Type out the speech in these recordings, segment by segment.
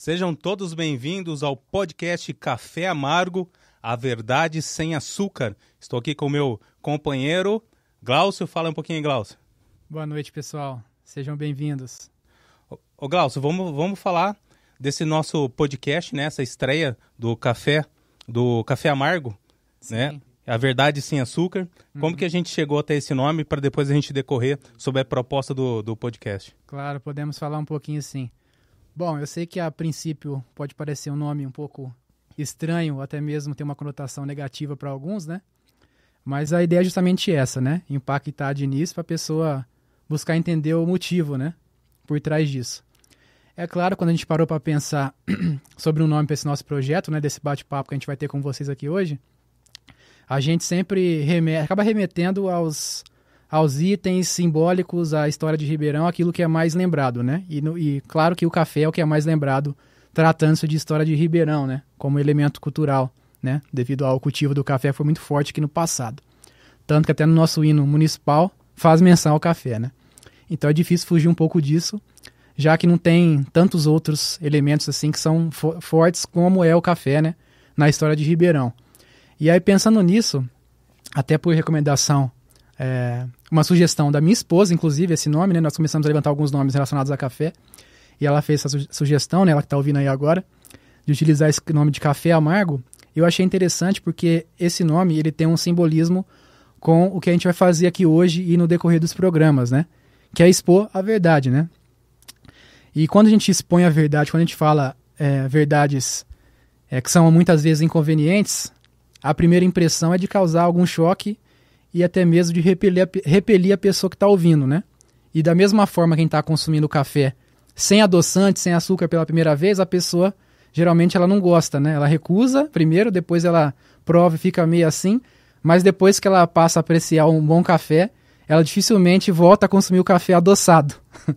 Sejam todos bem-vindos ao podcast Café Amargo, a verdade sem açúcar. Estou aqui com o meu companheiro Glaucio. Fala um pouquinho, Glaucio. Boa noite, pessoal. Sejam bem-vindos. Ô, Glaucio, vamos, vamos falar desse nosso podcast, né? Essa estreia do café, do Café Amargo, Sim. né? A verdade sem açúcar. Como que a gente chegou até esse nome para depois a gente decorrer sobre a proposta do, do podcast? Claro, podemos falar um pouquinho sim. Bom, eu sei que a princípio pode parecer um nome um pouco estranho, até mesmo ter uma conotação negativa para alguns, né? Mas a ideia é justamente essa, né? Impactar de início para a pessoa buscar entender o motivo, né? Por trás disso. É claro, quando a gente parou para pensar sobre um nome para esse nosso projeto, né? Desse bate-papo que a gente vai ter com vocês aqui hoje, a gente sempre acaba remetendo aos, aos itens simbólicos, à história de Ribeirão, aquilo que é mais lembrado, né? E, no, e claro que o café é o que é mais lembrado, tratando-se de história de Ribeirão, né? Como elemento cultural, né? Devido ao cultivo do café foi muito forte aqui no passado. Tanto que até no nosso hino municipal faz menção ao café, né? Então é difícil fugir um pouco disso, já que não tem tantos outros elementos assim que são fo fortes como é o café, né? Na história de Ribeirão. E aí, pensando nisso, até por recomendação, é, uma sugestão da minha esposa, inclusive, esse nome, né? Nós começamos a levantar alguns nomes relacionados a café. E ela fez essa su sugestão, né? Ela que está ouvindo aí agora, de utilizar esse nome de café amargo. Eu achei interessante porque esse nome ele tem um simbolismo com o que a gente vai fazer aqui hoje e no decorrer dos programas, né? Que é expor a verdade, né? E quando a gente expõe a verdade, quando a gente fala é, verdades é, que são muitas vezes inconvenientes, a primeira impressão é de causar algum choque e até mesmo de repelir a, repelir a pessoa que está ouvindo, né? E da mesma forma quem está consumindo café sem adoçante, sem açúcar pela primeira vez, a pessoa geralmente ela não gosta, né? Ela recusa primeiro, depois ela prova e fica meio assim, mas depois que ela passa a apreciar um bom café, ela dificilmente volta a consumir o café adoçado.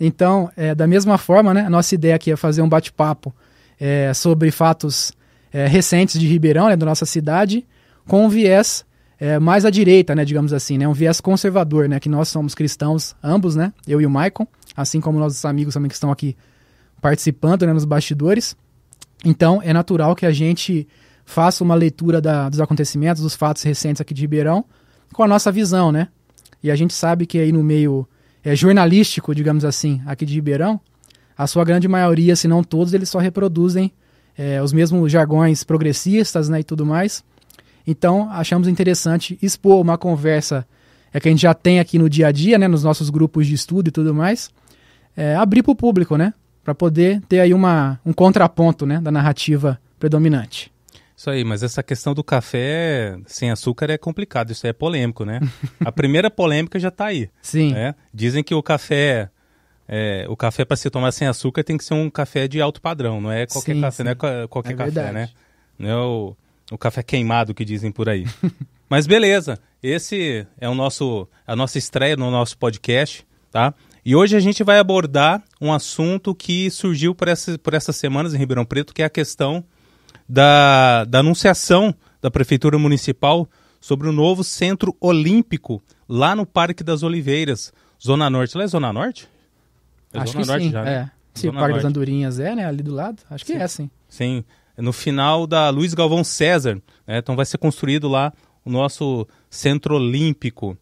então, é, da mesma forma, né? A nossa ideia aqui é fazer um bate-papo é, sobre fatos é, recentes de Ribeirão, né, da nossa cidade, com um viés é, mais à direita, né, digamos assim, né, um viés conservador, né, que nós somos cristãos ambos, né, eu e o Maicon, assim como nossos amigos também que estão aqui participando né, nos bastidores. Então, é natural que a gente faça uma leitura da, dos acontecimentos, dos fatos recentes aqui de Ribeirão, com a nossa visão, né? E a gente sabe que aí no meio é, jornalístico, digamos assim, aqui de Ribeirão, a sua grande maioria, se não todos, eles só reproduzem é, os mesmos jargões progressistas né, e tudo mais. Então, achamos interessante expor uma conversa é, que a gente já tem aqui no dia a dia, né, nos nossos grupos de estudo e tudo mais, é, abrir para o público, né, para poder ter aí uma, um contraponto né, da narrativa predominante. Isso aí, mas essa questão do café sem açúcar é complicado, isso aí é polêmico, né? A primeira polêmica já está aí. Sim. Né? Dizem que o café é, o café para se tomar sem açúcar tem que ser um café de alto padrão, não é qualquer Sim, café, sim. não é qualquer É café, né? Não é o, o café queimado que dizem por aí. Mas beleza, esse é o nosso a nossa estreia no nosso podcast, tá? E hoje a gente vai abordar um assunto que surgiu por, essa, por essas semanas em Ribeirão Preto, que é a questão da, da anunciação da Prefeitura Municipal sobre o novo Centro Olímpico lá no Parque das Oliveiras, Zona Norte. Lá é Zona Norte? É Acho Zona que Norte sim, já, né? é. Se o Parque das Norte. Andorinhas é, né, ali do lado, acho que Sim. é, sim. Sim, no final da Luiz Galvão César. né? Então vai ser construído lá o nosso Centro Olímpico.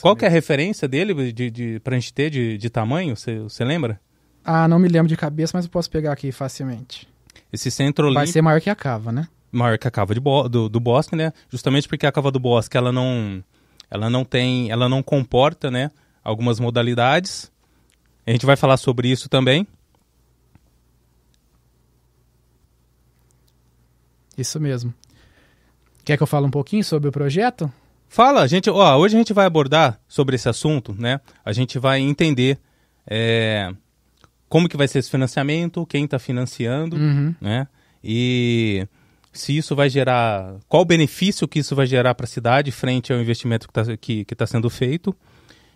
Qual que é a referência dele de, de, pra gente ter de, de tamanho? Você lembra? Ah, não me lembro de cabeça, mas eu posso pegar aqui facilmente. Esse Centro Vai Olímpico ser maior que a cava, né? maior que a cava de bo do, do bosque, né? Justamente porque a cava do bosque ela não, ela não tem, ela não comporta, né? Algumas modalidades. A gente vai falar sobre isso também. Isso mesmo. Quer que eu fale um pouquinho sobre o projeto? Fala, gente, ó, hoje a gente vai abordar sobre esse assunto, né? A gente vai entender é, como que vai ser esse financiamento, quem está financiando, Uhum. né? E se isso vai gerar, qual o benefício que isso vai gerar para a cidade frente ao investimento que está que, que tá sendo feito.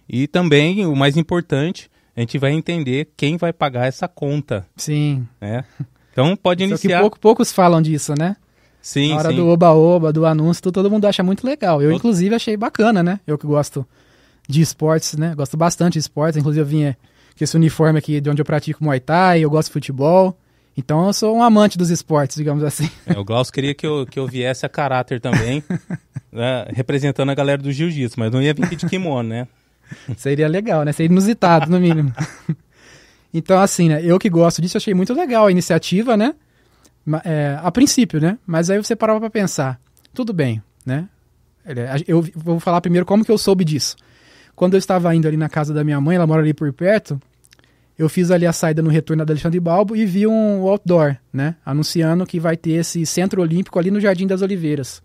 E também, o mais importante, a gente vai entender quem vai pagar essa conta, Sim. né? Então pode Só que iniciar. pouco, poucos falam disso, né? Sim, Na hora sim. do oba-oba, do anúncio, todo mundo acha muito legal. Eu, inclusive, achei bacana, né? Eu que gosto de esportes, né? Gosto bastante de esportes. Inclusive, eu vinha com esse uniforme aqui de onde eu pratico Muay Thai, eu gosto de futebol. Então eu sou um amante dos esportes, digamos assim. É, o Glaucio queria que eu, que eu viesse a caráter também, né, representando a galera do jiu-jitsu, mas não ia vir de kimono, né? Seria legal, né? Seria inusitado, no mínimo. então, assim, né? Eu que gosto disso, achei muito legal a iniciativa, né? É, a princípio, né? Mas aí você parava para pensar, tudo bem, né? Eu vou falar primeiro como que eu soube disso. Quando eu estava indo ali na casa da minha mãe, ela mora ali por perto, eu fiz ali a saída no retorno da Alexandre Balbo e vi um outdoor, né? Anunciando que vai ter esse centro olímpico ali no Jardim das Oliveiras.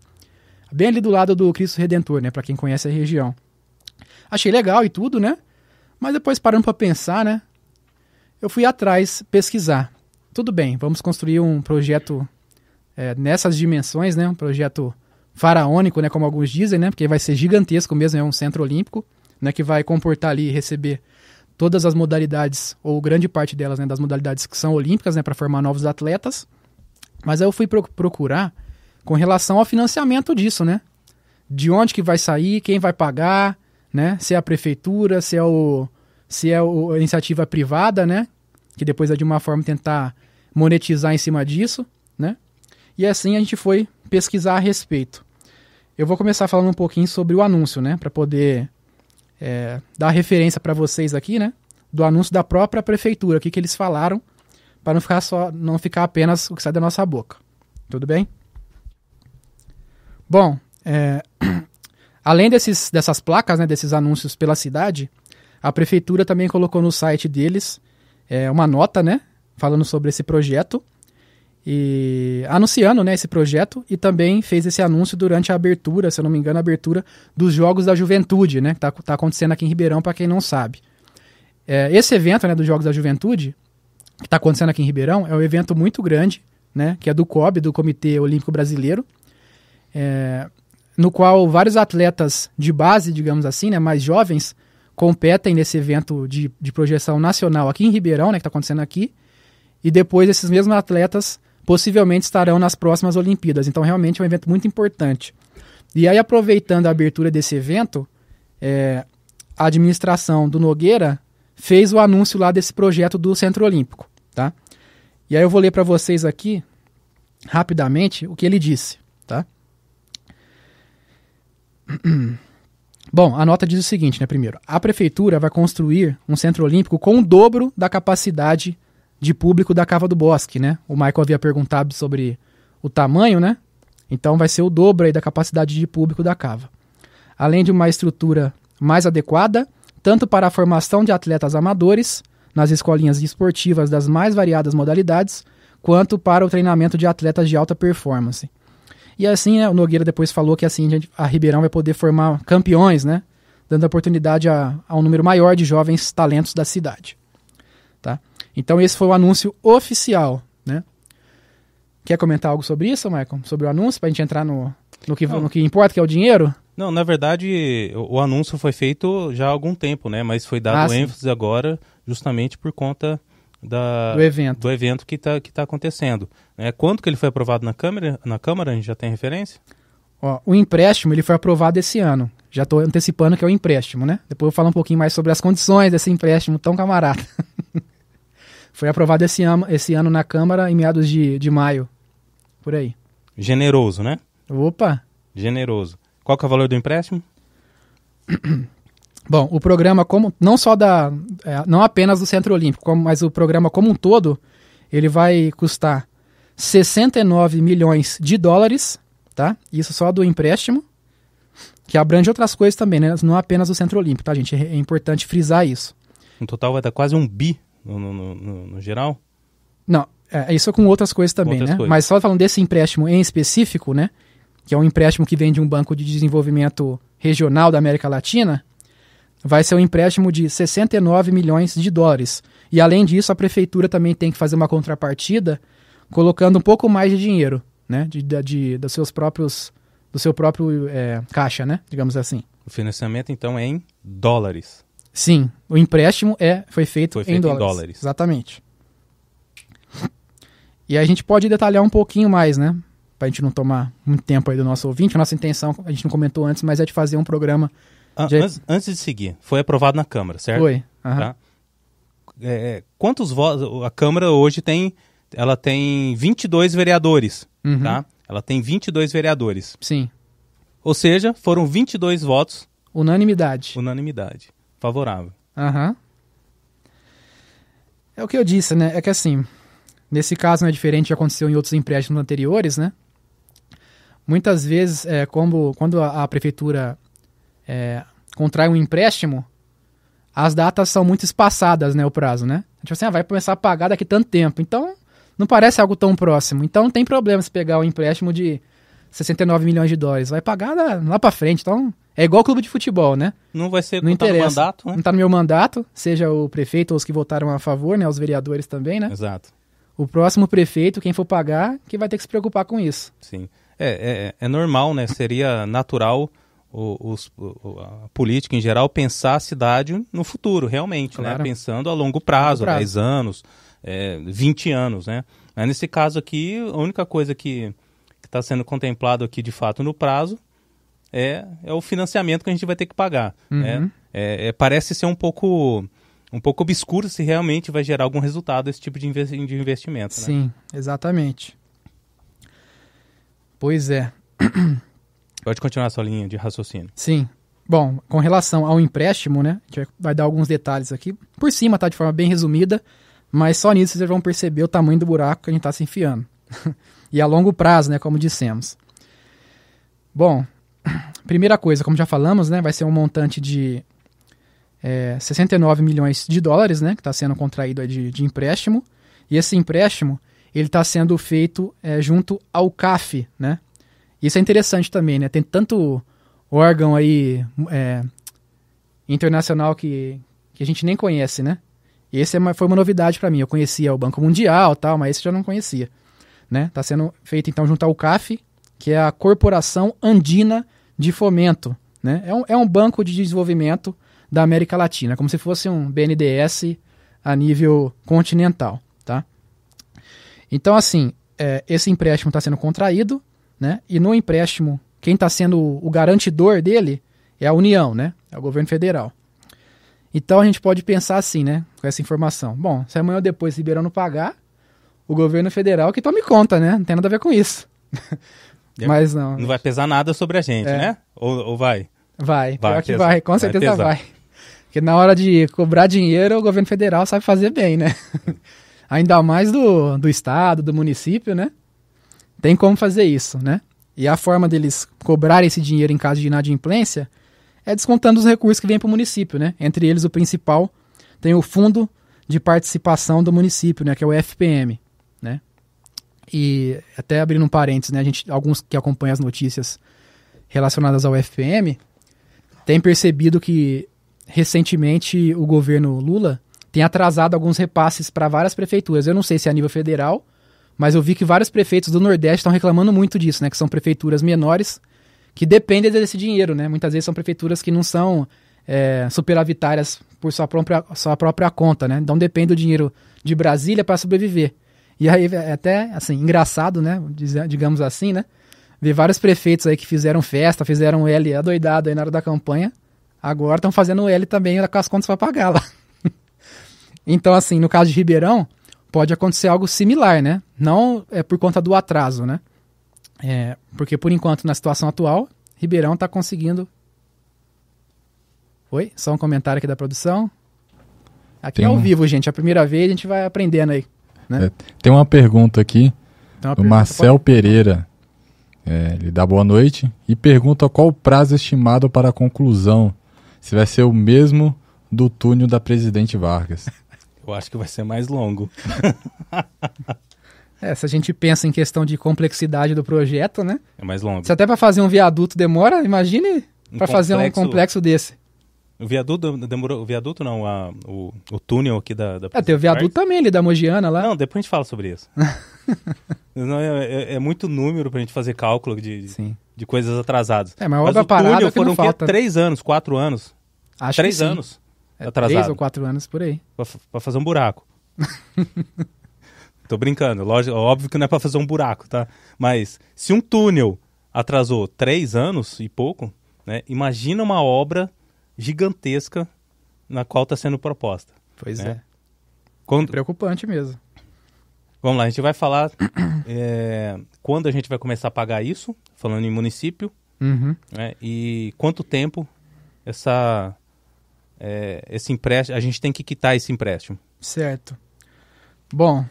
Bem ali do lado do Cristo Redentor, né? Para quem conhece a região. Achei legal e tudo, né? Mas depois parando para pensar, né? Eu fui atrás pesquisar. Tudo bem, vamos construir um projeto é, nessas dimensões, né? Um projeto faraônico, né? Como alguns dizem, né? Porque vai ser gigantesco mesmo, é um centro olímpico, né? Que vai comportar ali e receber todas as modalidades, ou grande parte delas, né? Das modalidades que são olímpicas, né? Para formar novos atletas. Mas aí eu fui procurar com relação ao financiamento disso, né? De onde que vai sair, quem vai pagar, né? Se é a prefeitura, se é o se é a iniciativa privada, né? Que depois é de uma forma tentar monetizar em cima disso, né? E assim a gente foi pesquisar a respeito. Eu vou começar falando um pouquinho sobre o anúncio, né? Para poder é, dar referência para vocês aqui, né? Do anúncio da própria prefeitura, o que, que eles falaram, para não ficar só, não ficar apenas o que sai da nossa boca. Tudo bem? Bom, é, Além desses, dessas placas, né, desses anúncios pela cidade, a prefeitura também colocou no site deles é, uma nota, né, falando sobre esse projeto e anunciando, né, esse projeto e também fez esse anúncio durante a abertura, se eu não me engano, a abertura dos Jogos da Juventude, né, que está tá acontecendo aqui em Ribeirão, para quem não sabe. É, esse evento, né, dos Jogos da Juventude, que está acontecendo aqui em Ribeirão, é um evento muito grande, né, que é do COB, do Comitê Olímpico Brasileiro. É, no qual vários atletas de base, digamos assim, né, mais jovens, competem nesse evento de, de projeção nacional aqui em Ribeirão, né, que está acontecendo aqui, e depois esses mesmos atletas possivelmente estarão nas próximas Olimpíadas. Então, realmente é um evento muito importante. E aí, aproveitando a abertura desse evento, é, a administração do Nogueira fez o anúncio lá desse projeto do Centro Olímpico, tá? E aí eu vou ler para vocês aqui, rapidamente, o que ele disse, tá? Bom, a nota diz o seguinte, né? Primeiro, a prefeitura vai construir um centro olímpico com o dobro da capacidade de público da Cava do Bosque, né? O Michael havia perguntado sobre o tamanho, né? Então vai ser o dobro aí da capacidade de público da Cava. Além de uma estrutura mais adequada, tanto para a formação de atletas amadores nas escolinhas esportivas das mais variadas modalidades, quanto para o treinamento de atletas de alta performance. E assim, né, o Nogueira depois falou que assim a Ribeirão vai poder formar campeões, né? Dando oportunidade a, a um número maior de jovens talentos da cidade. Tá? Então esse foi o anúncio oficial, né? Quer comentar algo sobre isso, Michael? Sobre o anúncio, para a gente entrar no, no, que, no que importa, que é o dinheiro? Não, na verdade, o, o anúncio foi feito já há algum tempo, né? Mas foi dado ah, ênfase agora justamente por conta da, do evento, do evento que está que tá acontecendo. Né? Quando que ele foi aprovado na Câmara? Na Câmara, a gente já tem referência? Ó, o empréstimo ele foi aprovado esse ano. Já estou antecipando que é o empréstimo, né? Depois eu vou falar um pouquinho mais sobre as condições desse empréstimo tão camarada. foi aprovado esse ano, esse ano na Câmara em meados de, de maio. Por aí. Generoso, né? Opa! Generoso. Qual que é o valor do empréstimo? Bom, o programa como não só da é, não apenas do Centro Olímpico, como, mas o programa como um todo, ele vai custar 69 milhões de dólares, tá? Isso só do empréstimo, que abrange outras coisas também, né? Não apenas o Centro Olímpico, tá, gente? É, é importante frisar isso. No total vai dar quase um bi no, no, no, no geral? Não, é, isso com outras coisas também, outras né? Coisas. Mas só falando desse empréstimo em específico, né? Que é um empréstimo que vem de um banco de desenvolvimento regional da América Latina, vai ser um empréstimo de 69 milhões de dólares. E além disso, a prefeitura também tem que fazer uma contrapartida, colocando um pouco mais de dinheiro, né, de, de, de dos seus próprios, do seu próprio é, caixa, né, digamos assim. O financiamento então é em dólares. Sim, o empréstimo é foi feito, foi feito em, dólares. em dólares. Exatamente. E a gente pode detalhar um pouquinho mais, né? Pra gente não tomar muito tempo aí do nosso ouvinte. A nossa intenção, a gente não comentou antes, mas é de fazer um programa ah, antes, antes, de seguir, foi aprovado na Câmara, certo? Foi. Uhum. Tá? É, quantos votos? A Câmara hoje tem ela tem 22 vereadores, Uhum. tá? Ela tem 22 vereadores. Sim. Ou seja, foram 22 votos, Unanimidade. unanimidade, favorável. Aham. É o que eu disse, né? É que assim, nesse caso não é diferente que aconteceu em outros empréstimos anteriores, né? Muitas vezes, é, como, quando a, a prefeitura é, contrai um empréstimo, as datas são muito espaçadas, né? O prazo, né? Tipo assim, ah, vai começar a pagar daqui tanto tempo. Então, não parece algo tão próximo. Então, não tem problema se pegar um empréstimo de 69 milhões de dólares. Vai pagar lá, pra frente. Então, é igual clube de futebol, né? Não vai ser Não contado no interessa. mandato, né? Não tá no meu mandato, seja o prefeito ou os que votaram a favor, né? Os vereadores também, né? Exato. O próximo prefeito, quem for pagar, que vai ter que se preocupar com isso. Sim. É, é, é normal, né? Seria natural o, os, o- a política em geral pensar a cidade no futuro, realmente, Claro. né? Pensando a longo prazo, Longo prazo. 10 anos, é, 20 anos, né? Mas nesse caso aqui, a única coisa que está sendo contemplado aqui de fato no prazo é, é o financiamento que a gente vai ter que pagar. né? Uhum. É, é, parece ser um pouco um pouco obscuro se realmente vai gerar algum resultado esse tipo de investimento. Né? Sim, exatamente. Pois é, Pode continuar a sua linha de raciocínio. sim. Bom, com relação ao empréstimo, né? A gente vai- vai dar alguns detalhes aqui. Por cima, tá? De forma bem resumida. Mas só nisso vocês vão perceber o tamanho do buraco que a gente está se enfiando. e a longo prazo, né? Como dissemos. Bom, primeira coisa, como já falamos, né? Vai ser um montante de é, 69 milhões de dólares, né? Que está sendo contraído aí de, de empréstimo. E esse empréstimo, ele está sendo feito é, junto ao CAF, né? Isso é interessante também, né? Tem tanto órgão aí é, internacional que, que a gente nem conhece, né? Esse é uma- foi uma novidade para mim. Eu conhecia o Banco Mundial tal, mas esse eu já não conhecia. Né? Tá sendo feito então junto ao CAF, que é a Corporação Andina de Fomento. Né? É, um, é um banco de desenvolvimento da América Latina, como se fosse um BNDES a nível continental. Tá? Então, assim, é, esse empréstimo está sendo contraído, né? e no empréstimo, quem está sendo o garantidor dele é a União, né? é o governo federal. Então a gente pode pensar assim, né? Com essa informação. Bom, se amanhã ou depois Ribeirão não pagar, o governo federal que tome conta, né? Não tem nada a ver com isso. Mas não. Não vai pesar nada sobre a gente, É. né? Ou, ou vai? Vai, Vai pior que pesar. vai, com Vai certeza pesar. vai. Porque na hora de cobrar dinheiro, o governo federal sabe fazer bem, né? Ainda mais do, do estado, do município, né? Tem como fazer isso, né? E a forma deles cobrarem esse dinheiro em caso de inadimplência é descontando os recursos que vêm para o município, né? Entre eles, o principal tem o Fundo de Participação do Município, né? Que é o FPM, né? E até abrindo um parênteses, né? A gente, alguns que acompanham as notícias relacionadas ao FPM têm percebido que recentemente o governo Lula tem atrasado alguns repasses para várias prefeituras. Eu não sei se é a nível federal, mas eu vi que vários prefeitos do Nordeste estão reclamando muito disso, né? Que são prefeituras menores que dependem desse dinheiro, né? Muitas vezes são prefeituras que não são é, superavitárias por sua própria, sua própria conta, né? Então depende do dinheiro de Brasília para sobreviver. E aí é até, assim, engraçado, né? Digamos assim, né? Ver vários prefeitos aí que fizeram festa, fizeram L adoidado aí na hora da campanha, agora estão fazendo L também com as contas para pagar lá. então, assim, no caso de Ribeirão, pode acontecer algo similar, né? Não é por conta do atraso, né? É, porque por enquanto, na situação atual, Ribeirão está conseguindo. Oi? Só um comentário aqui da produção. Aqui Tem é ao um- vivo, gente. É a primeira vez, a gente vai aprendendo aí. Né? É, Tem uma pergunta aqui Então, a do pergunta Marcel Pereira. É, ele dá boa noite e pergunta qual o prazo estimado para a conclusão. Se vai ser o mesmo do túnel da Presidente Vargas. Eu acho que vai ser mais longo. É, se a gente pensa em questão de complexidade do projeto, né? É mais longo. Se até para fazer um viaduto demora, imagine Um para fazer um complexo- desse. O viaduto demorou. O viaduto não, a- o, o túnel aqui da. da É, tem o viaduto também ali da Mogiana lá. Não, depois a gente fala sobre isso. Não, é, é- é muito número pra gente fazer cálculo de, de, de coisas atrasadas. É, mas Mas obra o parada túnel que não foram o quê? falta. né? três anos, quatro anos. Acho três que anos atrasado. Três ou quatro anos por aí. pra, pra fazer um buraco. Tô brincando, lógico, óbvio que não é pra fazer um buraco, tá? Mas se um túnel atrasou três anos e pouco, né? Imagina uma obra gigantesca na qual está sendo proposta. Pois É. é. Quando, Preocupante mesmo. Vamos lá, a gente vai falar é, quando a gente vai começar a pagar isso, falando em município, Uhum. né, e quanto tempo essa, é, esse empréstimo, a gente tem que quitar esse empréstimo. Certo. Bom,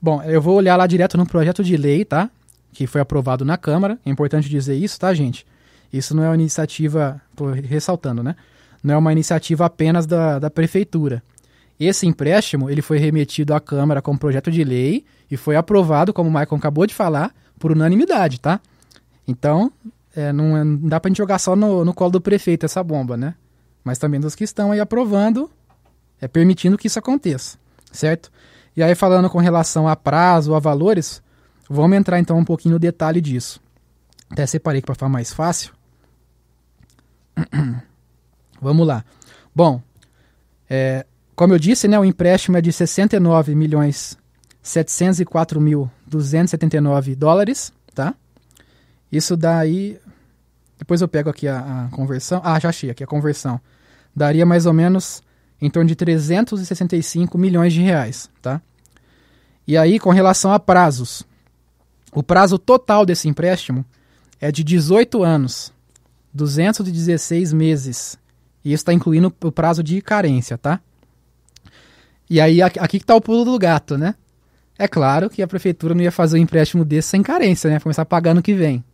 bom, eu vou olhar lá direto no projeto de lei, tá? Que foi aprovado na Câmara. É importante dizer isso, tá, gente? Isso não é uma iniciativa, tô ressaltando, né? Não é uma iniciativa apenas da, da prefeitura. Esse empréstimo, ele foi remetido à Câmara como projeto de lei e foi aprovado, como o Maicon acabou de falar, por unanimidade, tá? Então, é, não, é- não dá pra gente jogar só no, no colo do prefeito essa bomba, né? Mas também dos que estão aí aprovando, é permitindo que isso aconteça, certo? E aí falando com relação a prazo, a valores, vamos entrar então um pouquinho no detalhe disso. Até separei para ficar mais fácil. Vamos lá. Bom, é, como eu disse, né, o empréstimo é de 69 milhões 704 mil 279 dólares, tá? Isso dá aí... Depois eu pego aqui a, a conversão. Ah, já achei aqui a conversão. Daria mais ou menos em torno de 365 milhões de reais, tá? E aí, com relação a prazos, o prazo total desse empréstimo é de 18 anos, 216 meses. E isso está incluindo o prazo de carência, tá? E aí, aqui aqui que tá o pulo do gato, né? É claro que a prefeitura não ia fazer um empréstimo desse sem carência, né? Começar a pagar no que vem,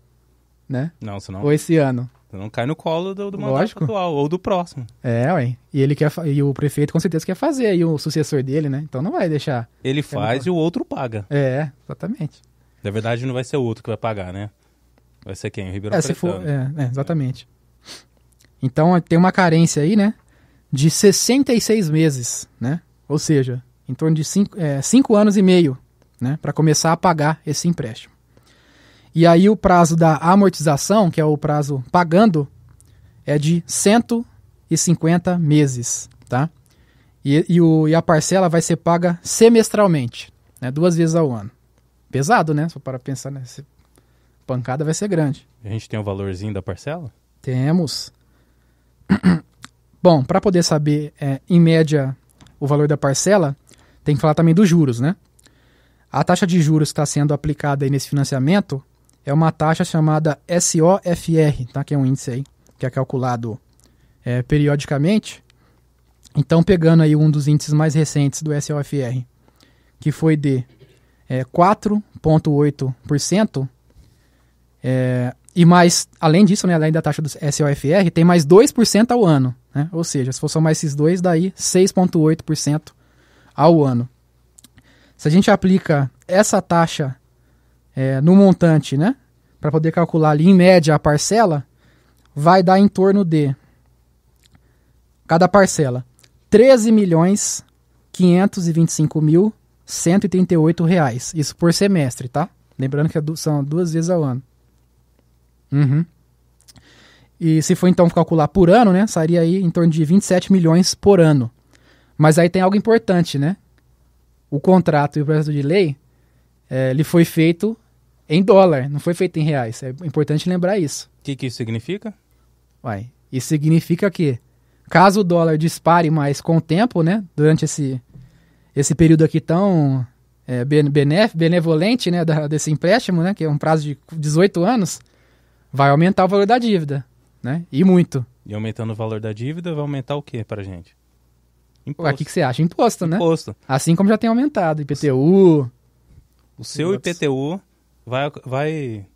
né? Não, senão, Ou esse ano. senão cai no colo do, do mandato Lógico. atual ou do próximo. É, ué. E ele quer e o prefeito com certeza quer fazer, e o sucessor dele, né? Então não vai deixar. Ele faz e o outro paga. É, exatamente. Na verdade, não vai ser o outro que vai pagar, né? Vai ser quem? O Ribeirão É, se for, é, é, exatamente. Então tem uma carência aí, né? De 66 meses, né? Ou seja, em torno de 5 é, cinco anos e meio, né? Para começar a pagar esse empréstimo. E aí o prazo da amortização, que é o prazo pagando, é de 150 meses, tá? E, e, o, e a parcela vai ser paga semestralmente, né? Duas vezes ao ano. Pesado, né? Só para pensar, né? Esse- Pancada vai ser grande. A gente tem o valorzinho da parcela? Temos. Bom, para poder saber, é, em média, o valor da parcela, tem que falar também dos juros, né? A taxa de juros que está sendo aplicada aí nesse financiamento é uma taxa chamada SOFR, tá? que é um índice aí, que é calculado é, periodicamente. Então, pegando aí um dos índices mais recentes do SOFR, que foi de é, 4,8%, é, e mais, além disso, né, além da taxa do SOFR, tem mais 2% ao ano. Né? Ou seja, se for somar esses dois, daí 6,8% ao ano. Se a gente aplica essa taxa é, no montante, né, para poder calcular ali em média a parcela, vai dar em torno de cada parcela 13 milhões 525 mil 138 reais. Isso por semestre, tá? Lembrando que é são duas vezes ao ano. Uhum. E se for então calcular por ano, né, sairia aí em torno de 27 milhões por ano. Mas aí tem algo importante, né? O contrato e o projeto de lei, eh, ele foi feito em dólar, não foi feito em reais. É importante lembrar isso. O que, que isso significa? Uai, isso significa que, caso o dólar dispare mais com o tempo, né, durante esse, esse período aqui tão é, benevolente, né, da- desse empréstimo, né, que é um prazo de 18 anos, vai aumentar o valor da dívida, né, e muito. E aumentando o valor da dívida, vai aumentar o que pra gente? Imposto. O que, que você acha? Imposto, né? Imposto. Assim como já tem aumentado, IPTU, O seu. IPTU vai, vai,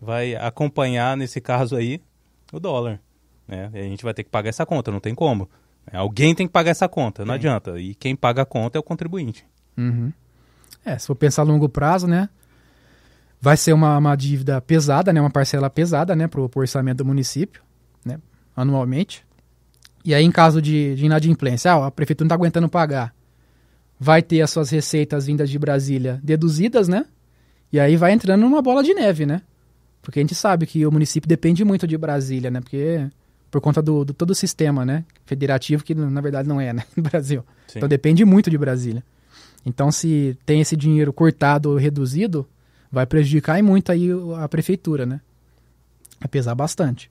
vai acompanhar, nesse caso aí, o dólar. Né? E a gente vai ter que pagar essa conta, não tem como. Alguém tem que pagar essa conta, não adianta. E quem paga a conta é o contribuinte. Uhum. É, se for pensar a longo prazo, né? Vai ser uma, uma dívida pesada, né? Uma parcela pesada, né? Pro, pro orçamento do município, né? Anualmente. E aí, em caso de, de inadimplência, ah, a prefeitura não está aguentando pagar. Vai ter as suas receitas vindas de Brasília deduzidas, né? E aí vai entrando numa bola de neve, né? Porque a gente sabe que o município depende muito de Brasília, né? Porque por conta do, do todo o sistema, né? Federativo, que na verdade não é, né? No Brasil. Sim. Então depende muito de Brasília. Então, se tem esse dinheiro cortado ou reduzido, vai prejudicar e muito aí a prefeitura, né? Vai pesar bastante.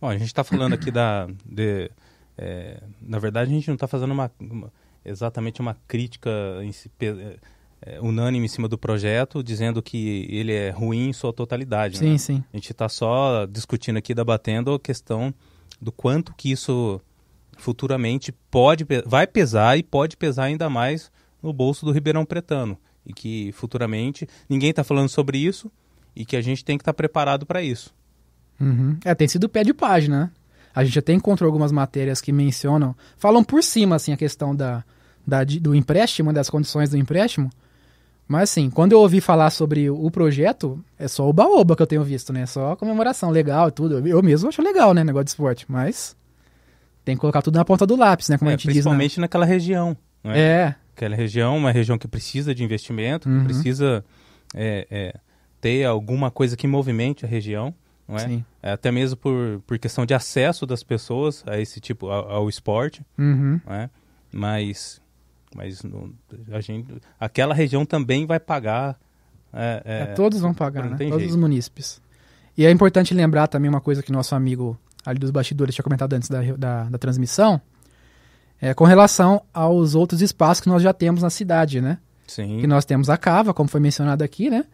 Bom, a gente está falando aqui da, de, é, na verdade, a gente não está fazendo uma, uma- exatamente uma crítica é, é, unânime em cima do projeto, dizendo que ele é ruim em sua totalidade. né? Sim, sim. A gente está só discutindo aqui, debatendo a questão do quanto que isso futuramente pode, vai pesar e pode pesar ainda mais no bolso do Ribeirão Pretano. E que futuramente ninguém está falando sobre isso e que a gente tem que estar preparado para isso. Uhum. É, tem sido pé de página, né? A gente até encontrou algumas matérias que mencionam, falam por cima, assim, a questão da, da- do empréstimo, das condições do empréstimo. Mas, assim, quando eu ouvi falar sobre o projeto, é só o baoba que eu tenho visto, né? Só comemoração legal e tudo. Eu mesmo acho legal, né? Negócio de esporte. Mas tem que colocar tudo na ponta do lápis, né? Como É, a gente diz. principalmente naquela região. É? É, Aquela região, uma região que precisa de investimento, que Uhum. precisa é, é, ter alguma coisa que movimente a região. Não é? sim. É, até mesmo por, por questão de acesso das pessoas a esse tipo, ao, ao esporte, Uhum. é? Mas, mas não- a gente, aquela região também vai pagar. é, é, É, todos vão pagar, né? Todos jeito. os munícipes. E é importante lembrar também uma coisa que nosso amigo ali dos bastidores tinha comentado antes da, da, da transmissão, é com relação aos outros espaços que nós já temos na cidade, né? sim, Que nós temos a Cava, como foi mencionado aqui, né?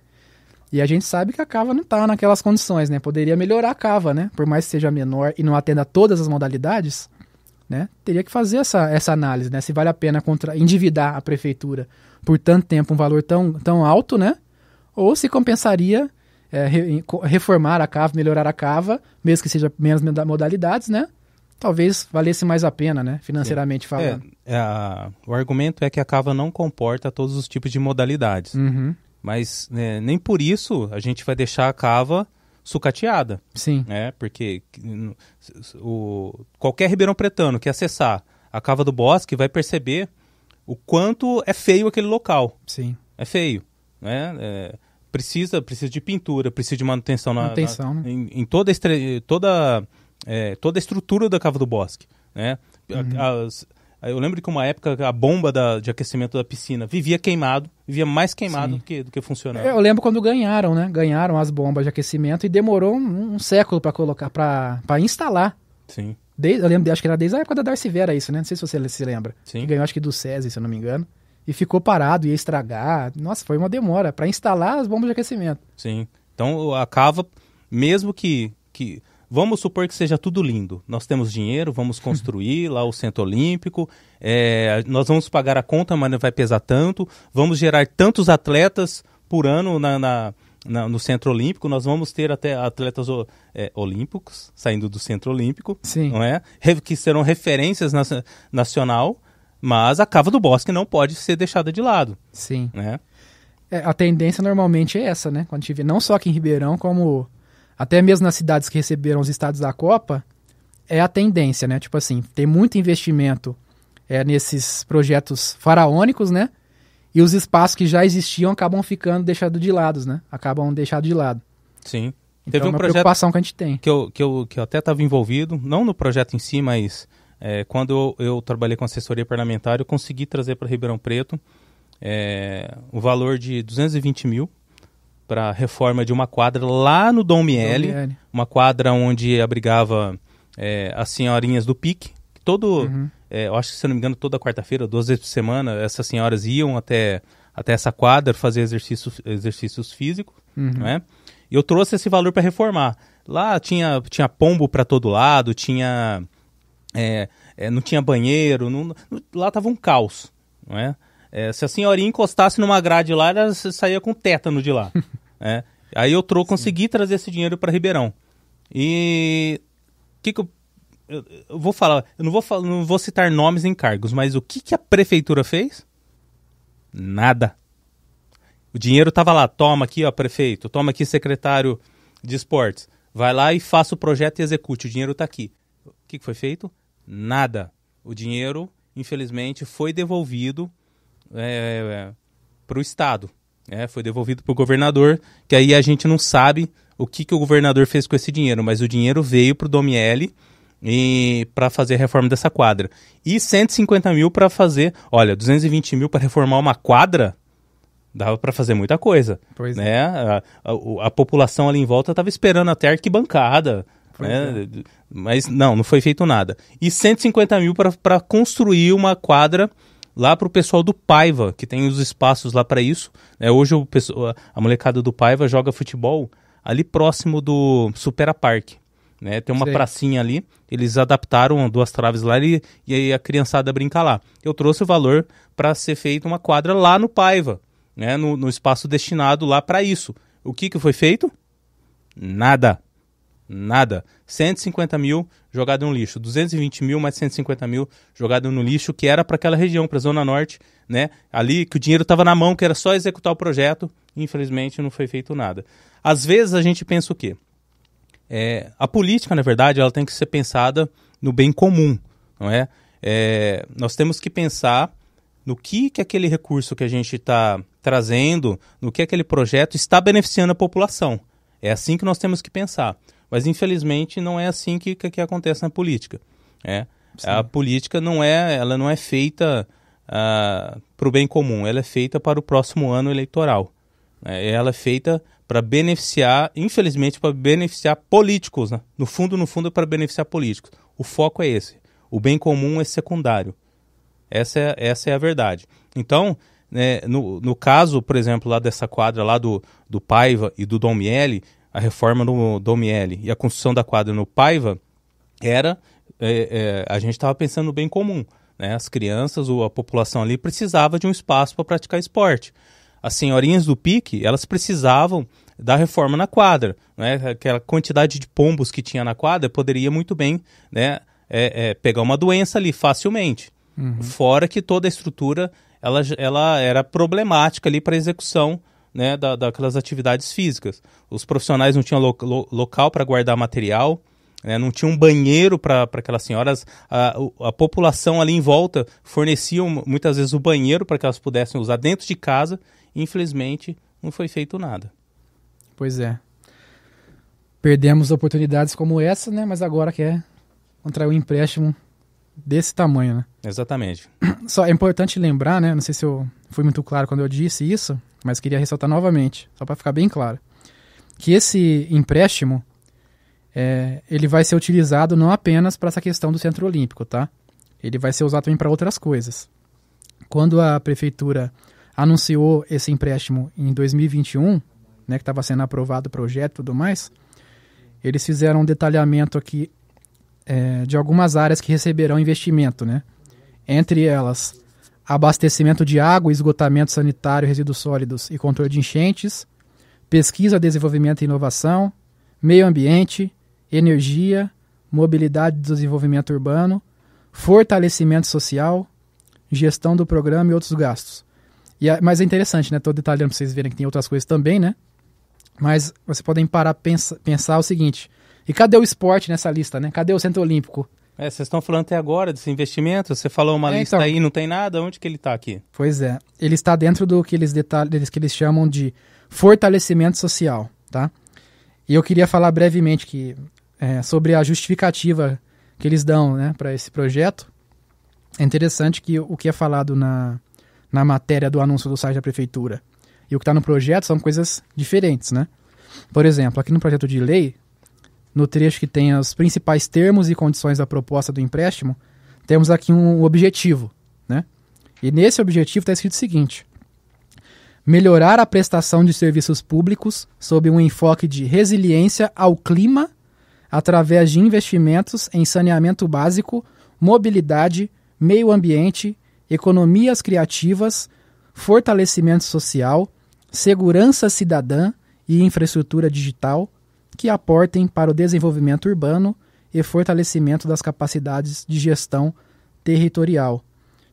E a gente sabe que a Cava não está naquelas condições, né? Poderia melhorar a Cava, né? Por mais que seja menor e não atenda a todas as modalidades, né? Teria que fazer essa, essa análise, né? Se vale a pena contra, endividar a prefeitura por tanto tempo um valor tão, tão alto, né? Ou se compensaria é, re- reformar a Cava, melhorar a Cava, mesmo que seja menos moda- modalidades, né? Talvez valesse mais a pena, né? Financeiramente É, falando. é a- o argumento é que a cava não comporta todos os tipos de modalidades. Uhum. Mas né, nem por isso a gente vai deixar a cava sucateada. Sim. né? Porque o, qualquer ribeirão pretano que acessar a cava do bosque vai perceber o quanto é feio aquele local. Sim. É feio, né? É, precisa, precisa de pintura, precisa de manutenção, na- Manutenção, na- né? em, em toda, a estre- toda, é, toda a estrutura da cava do bosque, né? Uhum. As- eu lembro que uma época a bomba da- de aquecimento da piscina vivia queimado, vivia mais queimado Sim. do que, do que funcionando. Eu lembro quando ganharam, né? Ganharam as bombas de aquecimento e demorou um, um século para colocar, para instalar. Sim, Desde, eu lembro, acho que era desde a época da Darcy Vera isso, né? Não sei se você se lembra. sim. Ganhou acho que do SESI, se eu não me engano. E ficou parado, ia estragar. Nossa, foi uma demora para instalar as bombas de aquecimento. Sim. Então a cava, mesmo que, que. Vamos supor que seja tudo lindo. Nós temos dinheiro, vamos construir lá o Centro Olímpico, é, nós vamos pagar a conta, mas não vai pesar tanto. Vamos gerar tantos atletas por ano na, na- na- no Centro Olímpico. Nós vamos ter até atletas é, olímpicos saindo do Centro Olímpico, Sim. não é? Que serão referências na, nacional, mas a cava do bosque não pode ser deixada de lado, Sim. né? É, a tendência normalmente é essa, né? Quando a gente vê, não só aqui em Ribeirão, como até mesmo nas cidades que receberam os estados da Copa, é a tendência, né? Tipo assim, tem muito investimento é, nesses projetos faraônicos, né? E os espaços que já existiam acabam ficando deixados de lado, né? Acabam deixados de lado. Sim. Então Teve é um uma projeto preocupação que a gente tem. que eu, que eu, que eu até estava envolvido, não no projeto em si, mas é, quando eu, eu trabalhei com assessoria parlamentar, eu consegui trazer para Ribeirão Preto é, o valor de 220 mil para a reforma de uma quadra lá no Dom Miele, Então, Miele. uma quadra onde abrigava é, as senhorinhas do pique. Todo, Uhum. é, eu acho que se não me engano, toda quarta-feira, duas vezes por semana, essas senhoras iam até, até essa quadra fazer exercícios, exercícios físicos Uhum. não é? E eu trouxe esse valor para reformar. Lá tinha, tinha pombo para todo lado, tinha é, é, não tinha banheiro, não- não- lá tava um caos, não é? É, se a senhorinha encostasse numa grade lá, ela sa- saía com tétano de lá. é. Aí eu trou, consegui trazer esse dinheiro para Ribeirão. E o que, que eu, eu, eu vou falar? Eu não vou, não vou citar nomes nem cargos, mas o que, que a prefeitura fez? Nada. O dinheiro estava lá, toma aqui, ó, prefeito, toma aqui, secretário de esportes. Vai lá e faça o projeto e execute. O dinheiro está aqui. O que, que foi feito? Nada. O dinheiro, infelizmente, foi devolvido para o Estado. né? foi devolvido para o governador, que aí a gente não sabe o que, que o governador fez com esse dinheiro, mas o dinheiro veio para o Domiele e para fazer a reforma dessa quadra. E 150 mil para fazer, olha, 220 mil para reformar uma quadra, dava para fazer muita coisa Pois é. né? A, a- o- a população ali em volta estava esperando até arquibancada, né? Mas não, não foi feito nada. E 150 mil para construir uma quadra lá para o pessoal do Paiva, que tem os espaços lá para isso. né? hoje o pessoa- a molecada do Paiva joga futebol ali próximo do Supera Park. Né? Tem uma Sei. pracinha ali, eles adaptaram duas traves lá e, e aí a criançada brinca lá. Eu trouxe o valor para ser feita uma quadra lá no Paiva, né? no, no espaço destinado lá para isso. O que, que foi feito? Nada. Nada. 150 mil jogado no lixo. 220 mil mais 150 mil jogado no lixo, que era para aquela região, para a Zona Norte, né? Ali que o dinheiro estava na mão, que era só executar o projeto. Infelizmente não foi feito nada. Às vezes a gente pensa o quê? É, a política, na verdade, ela tem que ser pensada no bem comum, não é? É, nós temos que pensar no que, que aquele recurso que a gente está trazendo, no que aquele projeto está beneficiando a população. É assim que nós temos que pensar. Mas, infelizmente, não é assim que, que, que acontece na política. É. A política não é, ela não é feita para o bem comum, ela é feita para o próximo ano eleitoral. né? Ela é feita para beneficiar, infelizmente, para beneficiar políticos. né? No fundo, no fundo, é para beneficiar políticos. O foco é esse. O bem comum é secundário. Essa é, essa é a verdade. Então, né, no, no caso, por exemplo, lá dessa quadra lá do, do Paiva e do Dom Miele, a reforma no Dom Miele e a construção da quadra no Paiva era é, é, a gente estava pensando no bem comum. Né? As crianças, ou a população ali precisava de um espaço para praticar esporte. As senhorinhas do pique, elas precisavam da reforma na quadra. Né? Aquela quantidade de pombos que tinha na quadra poderia muito bem né, é, é, pegar uma doença ali facilmente. Fora que toda a estrutura ela, ela era problemática ali para execução né, da, daquelas atividades físicas. Os profissionais não tinham lo, lo, local para guardar material, né, não tinha um banheiro para aquelas senhoras. A, a, população ali em volta fornecia muitas vezes o banheiro para que elas pudessem usar dentro de casa. Infelizmente, não foi feito nada. Pois é. Perdemos oportunidades como essa, né? Mas agora quer contrair um empréstimo desse tamanho, né? Exatamente. Só é importante lembrar, né? Não sei se eu fui muito claro quando eu disse isso, mas queria ressaltar novamente, só para ficar bem claro, que esse empréstimo é, ele vai ser utilizado não apenas para essa questão do Centro Olímpico, tá? Ele vai ser usado também para outras coisas. Quando a prefeitura anunciou esse empréstimo em 2021, né, que estava sendo aprovado o projeto e tudo mais, eles fizeram um detalhamento aqui é, de algumas áreas que receberão investimento, né? Entre elas, abastecimento de água, esgotamento sanitário, resíduos sólidos e controle de enchentes, pesquisa, desenvolvimento e inovação, meio ambiente, energia, mobilidade e desenvolvimento urbano, fortalecimento social, gestão do programa e outros gastos. E, mas é interessante, né? Estou detalhando para vocês verem que tem outras coisas também, né? Mas vocês podem parar pensa, pensar o seguinte: e cadê o esporte nessa lista, né? Cadê o Centro Olímpico? É, vocês estão falando até agora desse investimento, você falou uma É, lista então. aí, não tem nada, onde que ele está aqui? Pois é, ele está dentro do que eles, detalhes, que eles chamam de fortalecimento social, tá? E eu queria falar brevemente que, é, sobre a justificativa que eles dão né, para esse projeto. É interessante que o que é falado na, na matéria do anúncio do site da prefeitura e o que está no projeto são coisas diferentes, né? Por exemplo, aqui no projeto de lei, no trecho que tem os principais termos e condições da proposta do empréstimo, temos aqui um objetivo, né? E nesse objetivo está escrito o seguinte: melhorar a prestação de serviços públicos sob um enfoque de resiliência ao clima através de investimentos em saneamento básico, mobilidade, meio ambiente, economias criativas, fortalecimento social, segurança cidadã e infraestrutura digital que aportem para o desenvolvimento urbano e fortalecimento das capacidades de gestão territorial.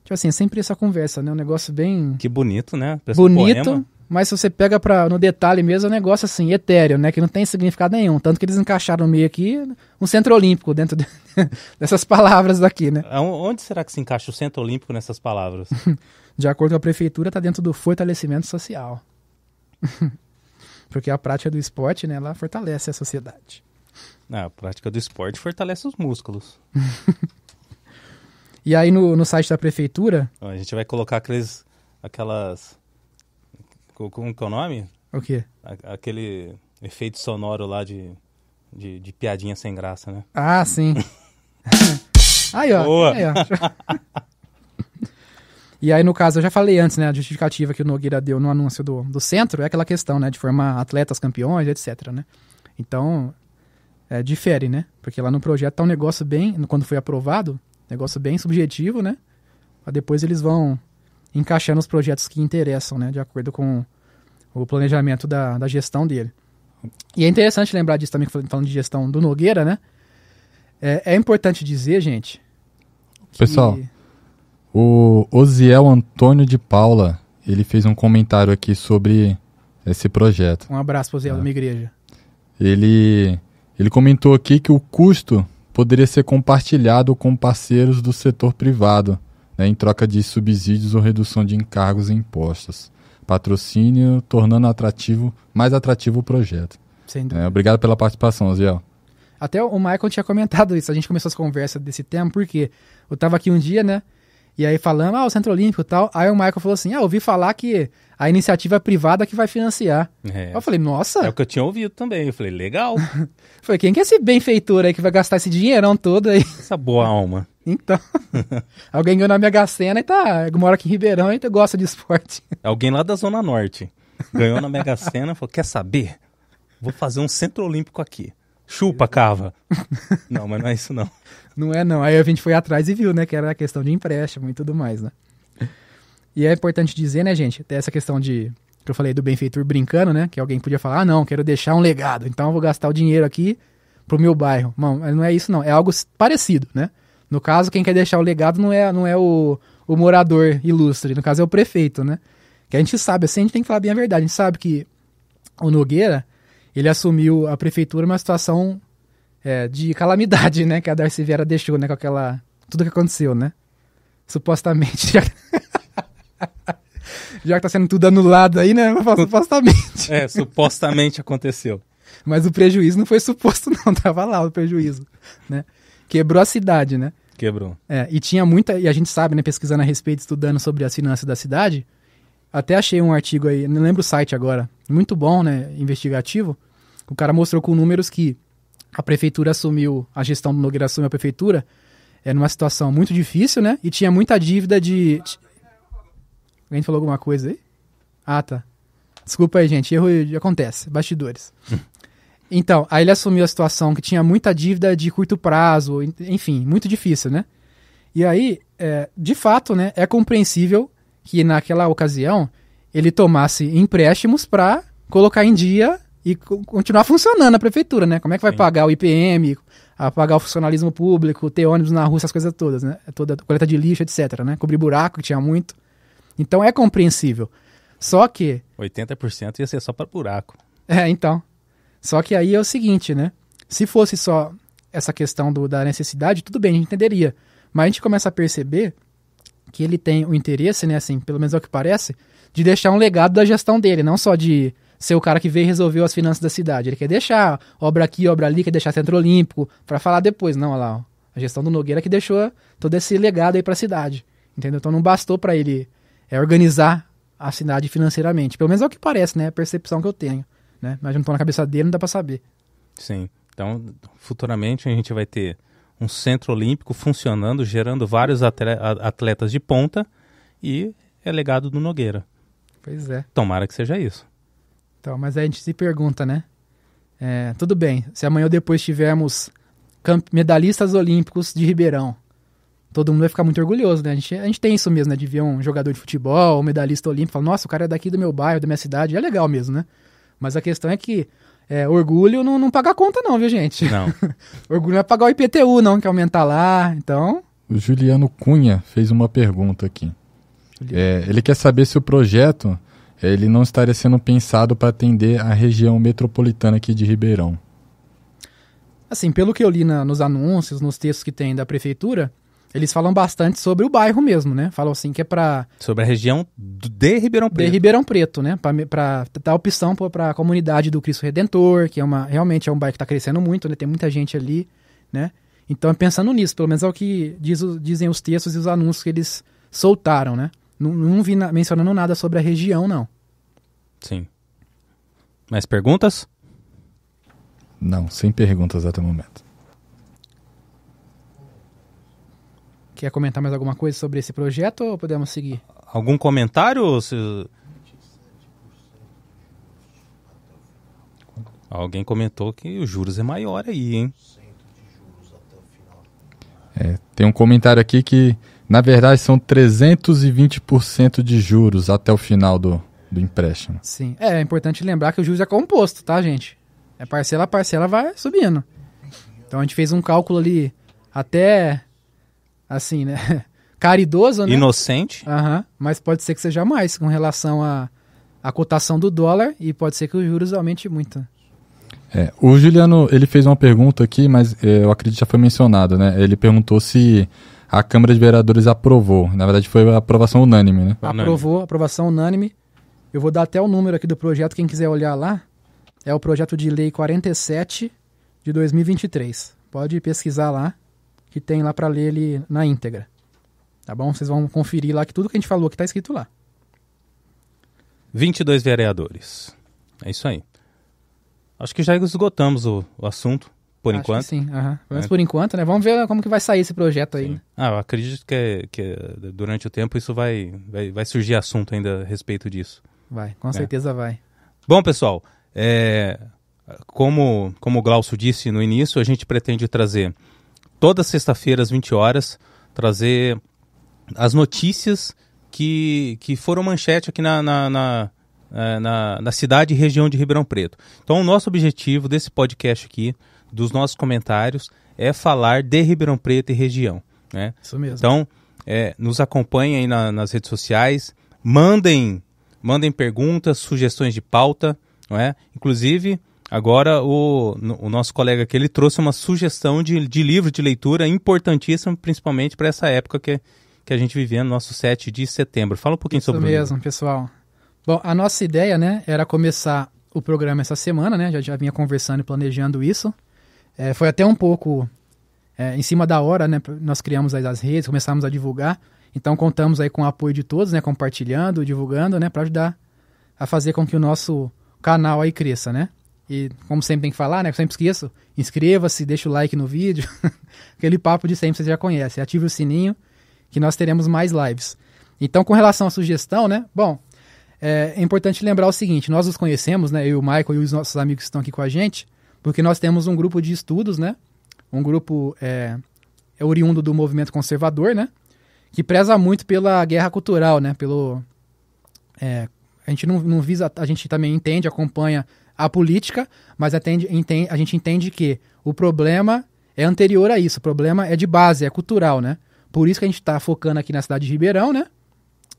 Tipo assim, é sempre essa conversa, né? Um negócio bem Que bonito, né? Parece bonito, mas se você pega pra, no detalhe mesmo, é um negócio assim, etéreo, né? Que não tem significado nenhum. Tanto que eles encaixaram no meio aqui um centro olímpico dentro de- dessas palavras daqui, né? Aon- Onde será que se encaixa o Centro Olímpico nessas palavras? De acordo com a prefeitura, está dentro do fortalecimento social. Porque a prática do esporte, né, ela fortalece a sociedade. Ah, a prática do esporte fortalece os músculos. E aí no, no site da prefeitura, A gente vai colocar aqueles, aquelas... co- Como que é o nome? o quê? A- Aquele efeito sonoro lá de, de, de piadinha sem graça, né? Ah, sim. aí, ó. Boa. Aí, ó. E aí, no caso, eu já falei antes, né? A justificativa que o Nogueira deu no anúncio do, do centro é aquela questão, né? De formar atletas campeões, etc, né? Então, é, difere, né? Porque lá no projeto tá um negócio bem, quando foi aprovado, negócio bem subjetivo, né? Mas depois eles vão encaixando os projetos que interessam, né? De acordo com o planejamento da, da gestão dele. E é interessante lembrar disso também, falando de gestão do Nogueira, né? É, é importante dizer, gente. que- Pessoal, O Osiel Antônio de Paula, ele fez um comentário aqui sobre esse projeto. Um abraço pro Zé da minha igreja. Ele, ele comentou aqui que o custo poderia ser compartilhado com parceiros do setor privado, né, em troca de subsídios ou redução de encargos e impostos. Patrocínio, tornando atrativo, mais atrativo o projeto. Sem dúvida. É, obrigado pela participação, Osiel. Até o Michael tinha comentado isso. A gente começou as conversas desse tema, porque eu tava aqui um dia, né? E aí falando, ah, o Centro Olímpico e tal. Aí o Michael falou assim: ah, ouvi falar que a iniciativa privada que vai financiar. É, Eu falei, nossa. é o que eu tinha ouvido também. Eu falei, legal, falei, quem que é esse benfeitor aí que vai gastar esse dinheirão todo aí? essa boa alma. Então, alguém ganhou na Mega Sena e tá, mora aqui em Ribeirão e gosta de esporte. Alguém lá da Zona Norte ganhou na Mega Sena e falou: quer saber? Vou fazer um centro olímpico aqui. Chupa, cava. Não, mas não é isso não. Não é não. Aí a gente foi atrás e viu, né, que era a questão de empréstimo e tudo mais, né? E é importante dizer, né, gente, até essa questão de que eu falei do benfeitor brincando, né, que alguém podia falar: "Ah, não, quero deixar um legado, então eu vou gastar o dinheiro aqui pro meu bairro". Não, não é isso não, é algo parecido, né? No caso, quem quer deixar o legado não é não é o, o morador ilustre, no caso é o prefeito, né? Que a gente sabe, assim, a gente tem que falar bem a verdade, a gente sabe que o Nogueira, ele assumiu a prefeitura numa situação é, de calamidade, né? Que a Darcy Vera deixou, né? Com aquela. Tudo que aconteceu, né? Supostamente. Já, já que tá sendo tudo anulado aí, né? Supostamente. É, supostamente aconteceu. Mas o prejuízo não foi suposto, não. Tava lá o prejuízo, né? Quebrou a cidade, né? Quebrou. É, e tinha muita, e a gente sabe, né, pesquisando a respeito, estudando sobre as finanças da cidade, até achei um artigo aí, não lembro o site agora, muito bom, né, investigativo. O cara mostrou com números que a prefeitura assumiu, a gestão do Nogueira assumiu a prefeitura, é numa situação muito difícil, né, e tinha muita dívida de... Alguém falou alguma coisa aí? Ah, tá. Desculpa aí, gente, erro acontece, bastidores. Então, aí ele assumiu a situação que tinha muita dívida de curto prazo, en- enfim, muito difícil, né? E aí, é, de fato, né, é compreensível que naquela ocasião ele tomasse empréstimos para colocar em dia e co- continuar funcionando a prefeitura, né? Como é que vai Sim. pagar o IPM, pagar o funcionalismo público, ter ônibus na rua, essas coisas todas, né? Toda a coleta de lixo, etc, né? Cobrir buraco, que tinha muito. Então é compreensível. Só que 80% ia ser só para buraco. é, então. Só que aí é o seguinte, né? Se fosse só essa questão do, da necessidade, tudo bem, a gente entenderia. Mas a gente começa a perceber que ele tem o interesse, né, assim, pelo menos é o que parece, de deixar um legado da gestão dele, não só de ser o cara que veio e resolveu as finanças da cidade. Ele quer deixar obra aqui, obra ali, quer deixar centro olímpico, para falar depois. Não, olha lá, ó, a gestão do Nogueira que deixou todo esse legado aí para a cidade. Entendeu? Então não bastou para ele é, organizar a cidade financeiramente. Pelo menos é o que parece, né? A percepção que eu tenho. Né? Mas não tô na cabeça dele, não dá para saber. Sim. Então, futuramente a gente vai ter um centro olímpico funcionando, gerando vários atletas de ponta e é legado do Nogueira. Pois é. Tomara que seja isso. Então, mas aí a gente se pergunta, né? É, tudo bem, se amanhã ou depois tivermos medalhistas olímpicos de Ribeirão, todo mundo vai ficar muito orgulhoso, né? A gente, a gente tem isso mesmo, né? De ver um jogador de futebol, um medalhista olímpico, falar, nossa, o cara é daqui do meu bairro, da minha cidade, é legal mesmo, né? Mas a questão é que é, orgulho não, não paga a conta não, viu, gente? Não. orgulho não é pagar o IPTU não, que aumentar lá, então... O Juliano Cunha fez uma pergunta aqui. É, ele quer saber se o projeto é, ele não estaria sendo pensado para atender a região metropolitana aqui de Ribeirão. Assim, pelo que eu li na- nos anúncios, nos textos que tem da prefeitura, eles falam bastante sobre o bairro mesmo, né? Falam assim que é pra Sobre a região de Ribeirão de Preto. Ribeirão Preto, né? Pra dar opção para a comunidade do Cristo Redentor, que é uma realmente é um bairro que está crescendo muito, né? Tem muita gente ali, né? Então é pensando nisso, pelo menos é o que diz dizem os textos e os anúncios que eles soltaram, né? Não, não vi na- mencionando nada sobre a região, não. Sim. Mais perguntas? Não, sem perguntas até o momento. Quer comentar mais alguma coisa sobre esse projeto ou podemos seguir? Algum comentário? Se... Alguém comentou que os juros é maior aí, hein? É, tem um comentário aqui que, na verdade, são 320% de juros até o final do, do empréstimo. Sim. É, é importante lembrar que o juros é composto, tá, gente? É parcela a parcela vai subindo. Então a gente fez um cálculo ali até assim, né? Caridoso, né? Inocente. Aham, mas pode ser que seja mais com relação à a, a cotação do dólar e pode ser que os juros aumente muito. É, o Juliano, ele fez uma pergunta aqui, mas é, eu acredito que já foi mencionado, né? Ele perguntou se a Câmara de Vereadores aprovou. Na verdade, foi a aprovação unânime, né? Aprovou, aprovação unânime. Eu vou dar até o número aqui do projeto, quem quiser olhar lá. É o projeto de lei 47 de 2023. Pode pesquisar lá, que tem lá para ler ele na íntegra. Tá bom? Vocês vão conferir lá que tudo que a gente falou que tá escrito lá. 22 vereadores. É isso aí. Acho que já esgotamos o, o assunto, por Acho enquanto. Sim. Pelo menos É. por enquanto, né? Vamos ver como que vai sair esse projeto aí. Né? Ah, eu acredito que, é- que é, durante o tempo isso vai, vai, vai surgir assunto ainda a respeito disso. Vai, com certeza vai. Bom, pessoal, é, como, como o Glaucio disse no início, a gente pretende trazer toda sexta-feira às 20 horas, trazer as notícias que, que foram manchete aqui na, na, na, eh, na, na cidade e região de Ribeirão Preto. Então, o nosso objetivo desse podcast aqui, dos nossos comentários, é falar de Ribeirão Preto e região. Né? Isso mesmo. Então, é, nos acompanhem aí na- nas redes sociais, mandem, mandem perguntas, sugestões de pauta, não é? Inclusive, agora o, o nosso colega aqui, ele trouxe uma sugestão de, de livro de leitura importantíssimo, principalmente para essa época que, que a gente vivia no nosso 7 de setembro. Fala um pouquinho Isso sobre o mesmo, pessoal. Bom, a nossa ideia, né, era começar o programa essa semana, né? Já, já vinha conversando e planejando isso. É, foi até um pouco é, em cima da hora, né? Nós criamos as redes, começamos a divulgar. Então contamos aí com o apoio de todos, né? Compartilhando, divulgando, né? Para ajudar a fazer com que o nosso canal aí cresça, né? E como sempre tem que falar, né? Eu sempre esqueço, inscreva-se, deixa o like no vídeo. Aquele papo de sempre vocês já conhecem. Ative o sininho que nós teremos mais lives. Então, com relação à sugestão, né? Bom, é, é importante lembrar o seguinte: nós nos conhecemos, né? Eu, o Michael e os nossos amigos que estão aqui com a gente, porque nós temos um grupo de estudos, né? Um grupo é, é oriundo do movimento conservador, né? Que preza muito pela guerra cultural, né? Pelo é, a gente não, não visa, a gente também entende, acompanha a política, mas atende, enten- a gente entende que o problema é anterior a isso, o problema é de base, é cultural, né? Por isso que a gente está focando aqui na cidade de Ribeirão, né?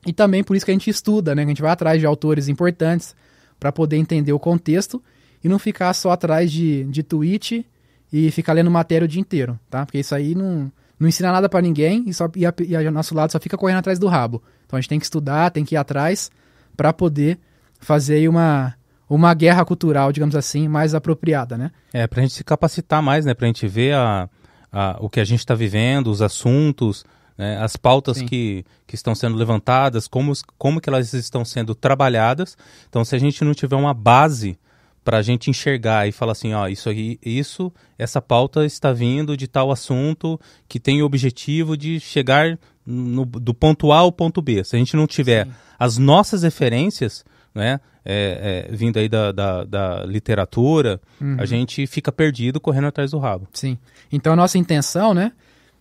E também por isso que a gente estuda, né? A gente vai atrás de autores importantes para poder entender o contexto e não ficar só atrás de, de tweet e ficar lendo matéria o dia inteiro, tá? Porque isso aí não, não ensina nada para ninguém e, só, e, a, e a nosso lado só fica correndo atrás do rabo. Então a gente tem que estudar, tem que ir atrás para poder fazer aí uma, uma guerra cultural, digamos assim, mais apropriada, né? É, para a gente se capacitar mais, né? Para a gente ver a, a, o que a gente está vivendo, os assuntos, né? as pautas Sim. que, que estão sendo levantadas, como, como que elas estão sendo trabalhadas. Então, se a gente não tiver uma base para a gente enxergar e falar assim, ó, isso aí, isso, essa pauta está vindo de tal assunto que tem o objetivo de chegar no- do ponto A ao ponto B. Se a gente não tiver Sim. as nossas referências, né, é, é, vindo aí da, da, da literatura, Uhum. a gente fica perdido correndo atrás do rabo. Sim. Então a nossa intenção, né,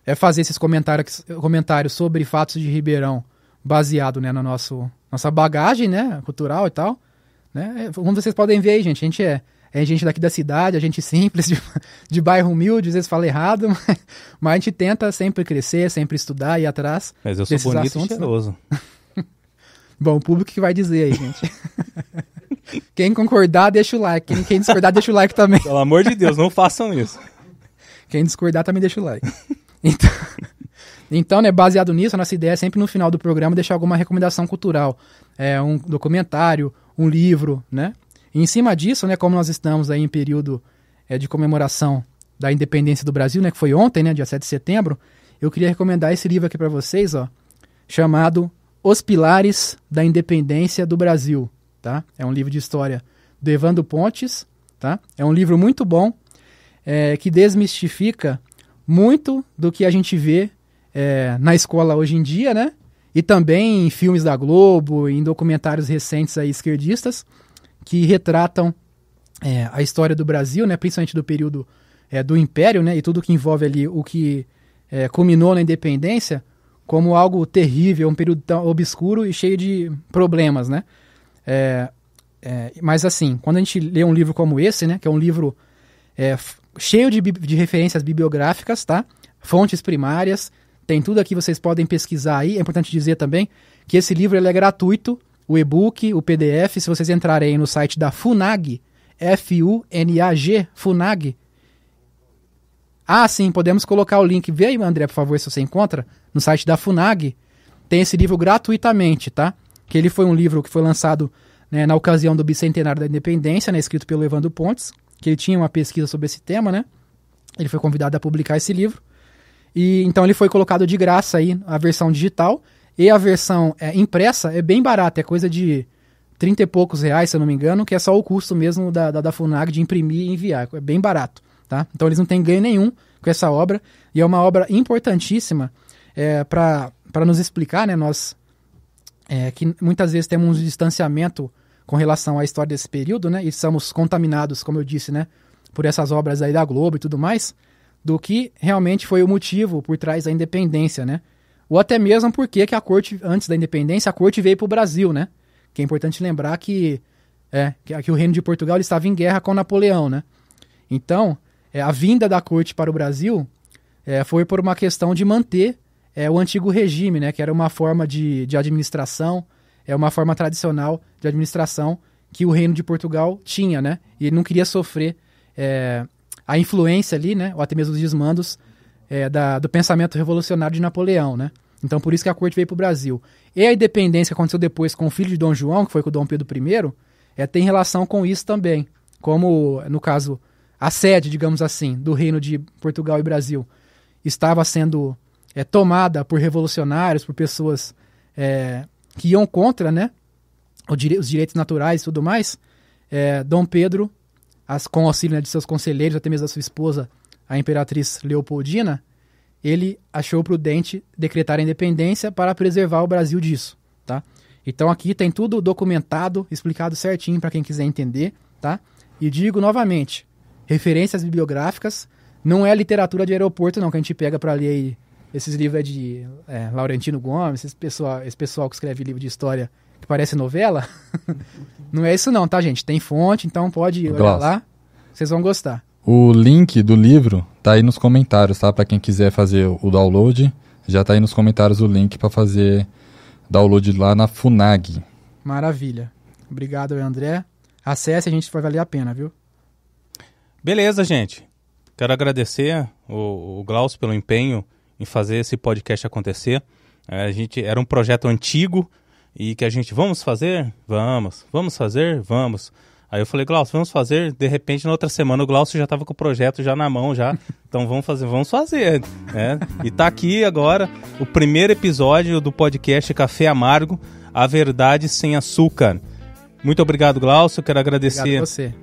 é fazer esses comentários, comentários sobre fatos de Ribeirão baseado, né, na nosso, nossa bagagem, né, cultural e tal, né? É, Como vocês podem ver aí, gente, a gente é, é gente daqui da cidade, a gente simples, de, de bairro humilde, às vezes fala errado, mas, mas a gente tenta sempre crescer, sempre estudar e ir atrás. Mas eu sou bonito assuntos, e cheiroso. Bom, o público que vai dizer aí, gente. Quem concordar, deixa o like. Quem, quem discordar, deixa o like também. Pelo amor de Deus, não façam isso. Quem discordar também deixa o like. Então, então, né, baseado nisso, a nossa ideia é sempre no final do programa deixar alguma recomendação cultural. É, um documentário, um livro, né? E em cima disso, né, como nós estamos aí em período é, de comemoração da independência do Brasil, né, que foi ontem, né, dia 7 de setembro, eu queria recomendar esse livro aqui para vocês, ó, chamado Os Pilares da Independência do Brasil, tá? É um livro de história do Evandro Pontes, tá? É um livro muito bom, é, que desmistifica muito do que a gente vê é, na escola hoje em dia, né? E também em filmes da Globo, em documentários recentes aí, esquerdistas, que retratam é, a história do Brasil, né? Principalmente do período é, do Império, né? E tudo que envolve ali o que é, culminou na independência, como algo terrível, um período tão obscuro e cheio de problemas, né? É, é, mas assim, quando a gente lê um livro como esse, né, que é um livro é, cheio de, de, referências bibliográficas, tá? Fontes primárias, tem tudo aqui, vocês podem pesquisar aí. É importante dizer também que esse livro ele é gratuito, o e-book, o PDF, se vocês entrarem no site da FUNAG, F-U-N-A-G, FUNAG. Ah, sim, podemos colocar o link. Vê aí, André, por favor, se você encontra, no site da FUNAG. Tem esse livro gratuitamente, tá? Que ele foi um livro que foi lançado né, na ocasião do bicentenário da independência, né, escrito pelo Evandro Pontes, que ele tinha uma pesquisa sobre esse tema, né? Ele foi convidado a publicar esse livro. E então ele foi colocado de graça aí a versão digital e a versão é, impressa é bem barata, é coisa de 30 e poucos reais, se eu não me engano, que é só o custo mesmo da, da, da FUNAG de imprimir e enviar. É bem barato, tá? Então eles não têm ganho nenhum com essa obra e é uma obra importantíssima é, para nos explicar, né? Nós é, que muitas vezes temos um distanciamento com relação à história desse período, né? E somos contaminados, como eu disse, né? Por essas obras aí da Globo e tudo mais, do que realmente foi o motivo por trás da independência, né? Ou até mesmo porque que a corte, antes da independência, a corte veio para o Brasil, né? Que é importante lembrar que, é, que, que o reino de Portugal estava em guerra com Napoleão, né? Então, é, a vinda da corte para o Brasil é, foi por uma questão de manter é, o antigo regime, né? Que era uma forma de, de administração, é uma forma tradicional de administração que o reino de Portugal tinha, né? E ele não queria sofrer é, a influência ali, né? Ou até mesmo os desmandos é, da, do pensamento revolucionário de Napoleão, né? Então por isso que a corte veio para o Brasil. E a independência que aconteceu depois com o filho de Dom João, que foi com o Dom Pedro I, é, tem relação com isso também. Como, no caso, a sede, digamos assim, do reino de Portugal e Brasil estava sendo é, tomada por revolucionários, por pessoas é, que iam contra né, os direitos naturais e tudo mais, é, Dom Pedro, as, com auxílio né, de seus conselheiros, até mesmo da sua esposa, a imperatriz Leopoldina, ele achou prudente decretar a independência para preservar o Brasil disso, tá? Então aqui tem tudo documentado, explicado certinho para quem quiser entender, tá? E digo novamente, referências bibliográficas, não é literatura de aeroporto não que a gente pega para ler aí esses livros é de é, Laurentino Gomes, esse pessoal, esse pessoal que escreve livro de história que parece novela. não é isso não, tá, gente? Tem fonte, então pode olhar lá. Vocês vão gostar. O link do livro tá aí nos comentários, tá? Para quem quiser fazer o download, já tá aí nos comentários o link para fazer download lá na Funag. Maravilha. Obrigado, André. Acesse, a gente vai valer a pena, viu? Beleza, gente. Quero agradecer o, o Glaucio pelo empenho em fazer esse podcast acontecer. É, a gente era um projeto antigo e que a gente vamos fazer, vamos, vamos fazer, vamos. Aí eu falei, Glaucio, vamos fazer. De repente, na outra semana, o Glaucio já estava com o projeto já na mão, já. Então vamos fazer, vamos fazer. Né? E tá aqui agora o primeiro episódio do podcast Café Amargo, a verdade sem açúcar. Muito obrigado, Glaucio. Quero agradecer. Obrigado a você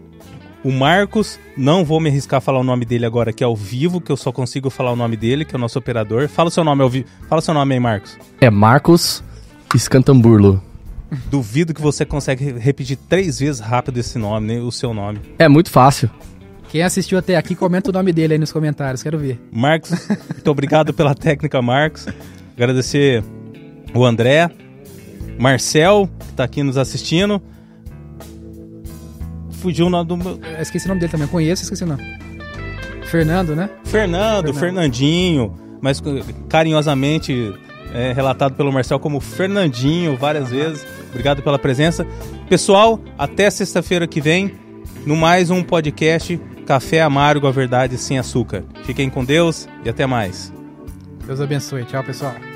o Marcos, não vou me arriscar a falar o nome dele agora aqui ao vivo, que eu só consigo falar o nome dele, que é o nosso operador. Fala o seu nome ao vivo. Fala o seu nome aí, Marcos. É Marcos Escantamburlo. Duvido que você consegue repetir três vezes rápido esse nome, né, o seu nome. É muito fácil. Quem assistiu até aqui, comenta o nome dele aí nos comentários, quero ver. Marcos, muito obrigado pela técnica, Marcos. Agradecer o André, Marcel, que está aqui nos assistindo fugiu o nome do meu. Eu esqueci o nome dele também, eu conheço, esqueci o nome. Fernando, né? Fernando, Fernando. Fernandinho, mas carinhosamente é, relatado pelo Marcel como Fernandinho várias vezes. Obrigado pela presença. Pessoal, até sexta-feira que vem, no mais um podcast Café Amargo, a Verdade Sem Açúcar. Fiquem com Deus e até mais. Deus abençoe. Tchau, pessoal.